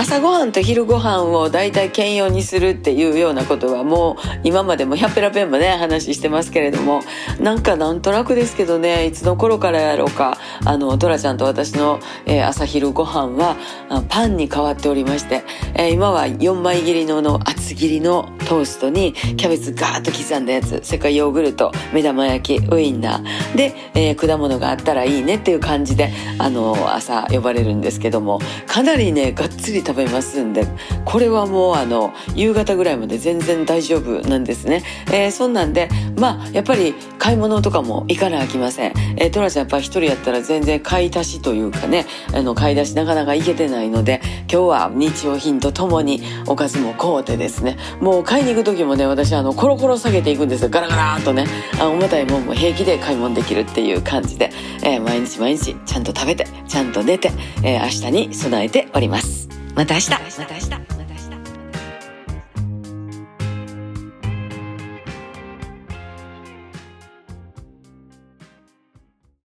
朝ごはんと昼ごはんを大体兼用にするっていうようなことはもう今までも100ペラペンもね話してますけれどもなんかなんとなくですけどねいつの頃からやろうかあのトラちゃんと私の、え、朝昼ごはんはパンに変わっておりまして、え、今は4枚切りのの厚切りのトーストにキャベツガーッと刻んだやつそれからヨーグルト目玉焼きウインナー。で、えー、果物があったらいいねっていう感じであの朝呼ばれるんですけどもかなりねがっつり食べますんでこれはもうあの夕方ぐらいまで全然大丈夫なんですね、えー、そんなんでまあやっぱり買い物とかも行かなあきません、えー、トラちゃんやっぱ一人やったら全然買い足しというかねあの買い出しなかなか行けてないので今日は日用品とともにおかずも買うてですですね。もう買いに行く時もね私あのコロコロ下げていくんですよ。ガラガラーとね。あ重たいもんも平気で買い物できるっていう感じで、えー、毎日毎日ちゃんと食べてちゃんと寝て、えー、明日に備えております。また明日また明日。